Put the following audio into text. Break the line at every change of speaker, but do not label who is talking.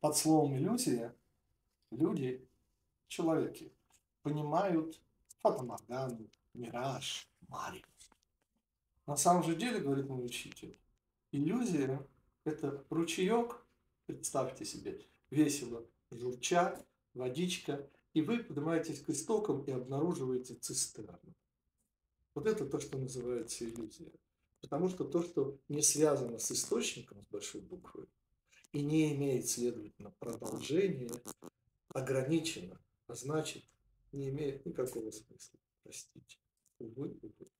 под словом иллюзия люди, человеки, понимают фотоморгану, мираж, марию. На самом же деле, говорит мой учитель, иллюзия – это ручеек, представьте себе, весело журча, водичка, и вы поднимаетесь к истокам и обнаруживаете цистерну. Вот это то, что называется иллюзия. Потому что то, что не связано с источником, с большой буквы, и не имеет, следовательно, продолжения, ограничено, а значит, не имеет никакого смысла. Простите. Увы, увы.